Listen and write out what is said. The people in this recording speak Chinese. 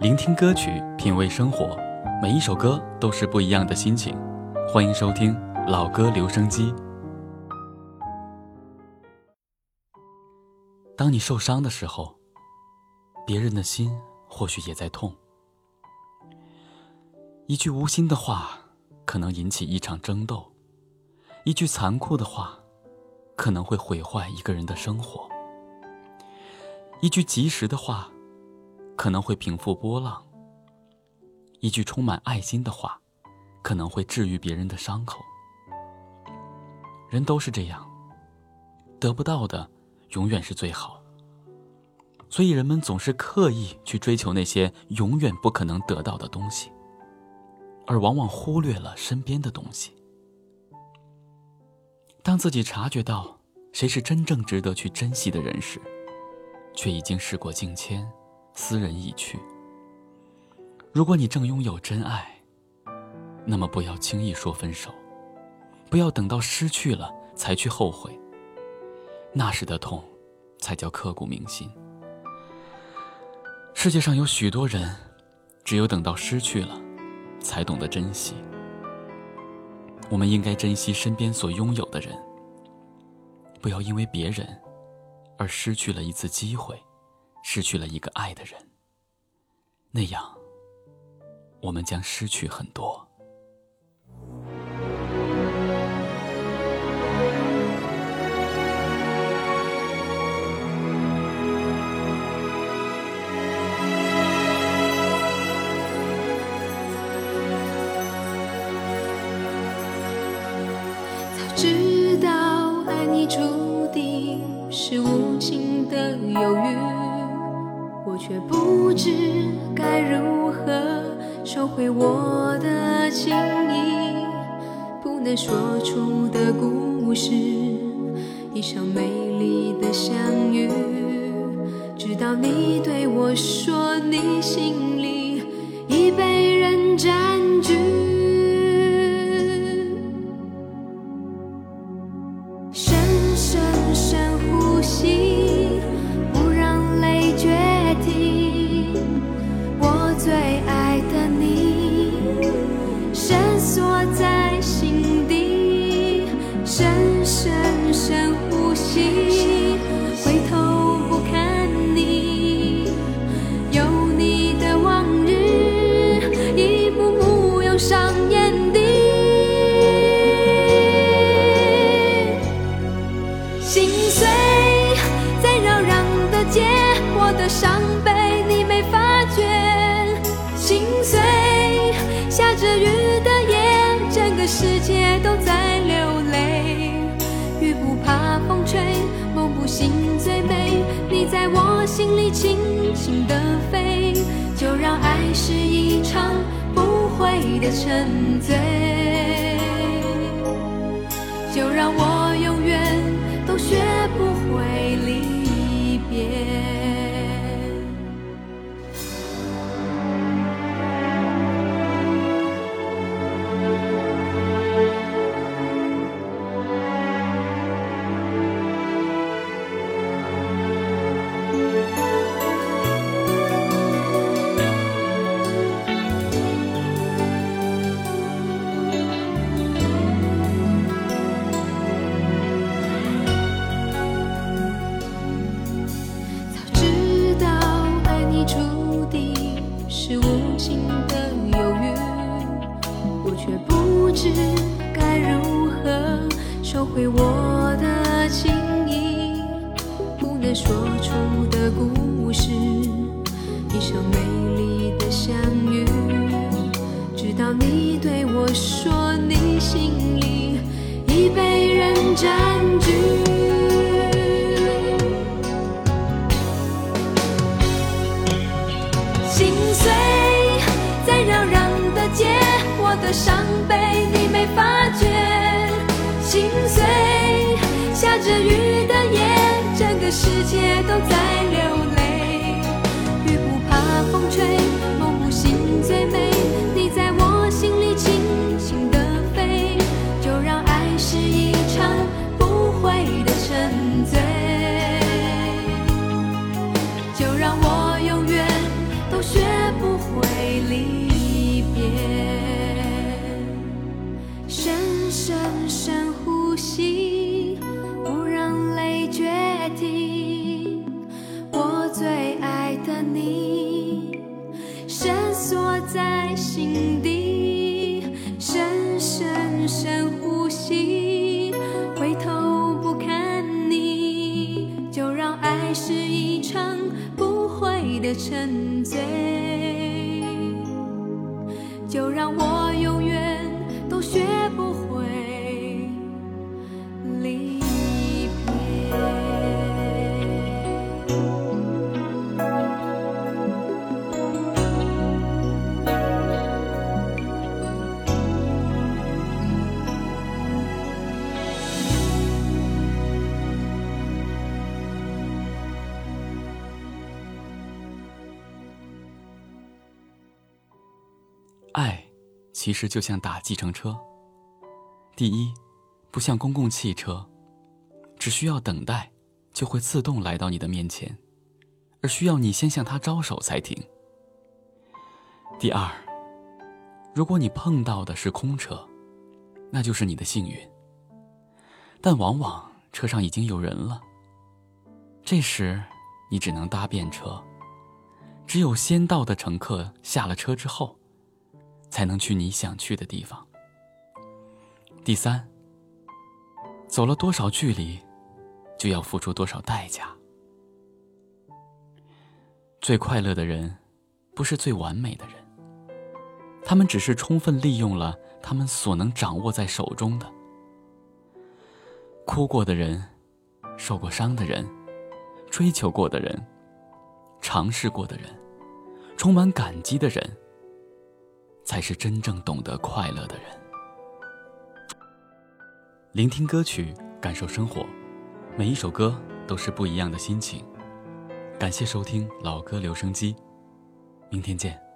聆听歌曲，品味生活，每一首歌都是不一样的心情。欢迎收听老歌留声机。当你受伤的时候，别人的心或许也在痛。一句无心的话，可能引起一场争斗；一句残酷的话，可能会毁坏一个人的生活；一句及时的话。可能会平复波浪。一句充满爱心的话，可能会治愈别人的伤口。人都是这样，得不到的永远是最好。所以人们总是刻意去追求那些永远不可能得到的东西，而往往忽略了身边的东西。当自己察觉到谁是真正值得去珍惜的人时，却已经事过境迁。斯人已去。如果你正拥有真爱，那么不要轻易说分手，不要等到失去了才去后悔。那时的痛，才叫刻骨铭心。世界上有许多人，只有等到失去了，才懂得珍惜。我们应该珍惜身边所拥有的人，不要因为别人，而失去了一次机会。失去了一个爱的人，那样，我们将失去很多。知道爱你注定是无情的忧郁。却不知该如何收回我的情意，不能说出的故事，一场美丽的相遇，直到你对我说你心里已被上眼底心碎在扰攘的街我的伤悲你没发觉？心碎下着雨的夜整个世界都在流泪。雨不怕风吹梦不醒最美你在我心里轻轻的飞。你的沉醉，该如何收回我的情意，不能说出的故事，一场美丽的相遇，直到你对我说你心里已被人占据。下着雨的夜，整个世界都在流泪。雨不怕风吹，的沉醉，就让我爱，其实就像打计程车。第一，不像公共汽车，只需要等待，就会自动来到你的面前，而需要你先向它招手才停。第二，如果你碰到的是空车，那就是你的幸运。但往往车上已经有人了，这时你只能搭便车，只有先到的乘客下了车之后。才能去你想去的地方。第三，走了多少距离，就要付出多少代价。最快乐的人，不是最完美的人，他们只是充分利用了他们所能掌握在手中的。哭过的人，受过伤的人，追求过的人，尝试过的人，充满感激的人。才是真正懂得快乐的人。聆听歌曲，感受生活，每一首歌都是不一样的心情。感谢收听老歌留声机，明天见。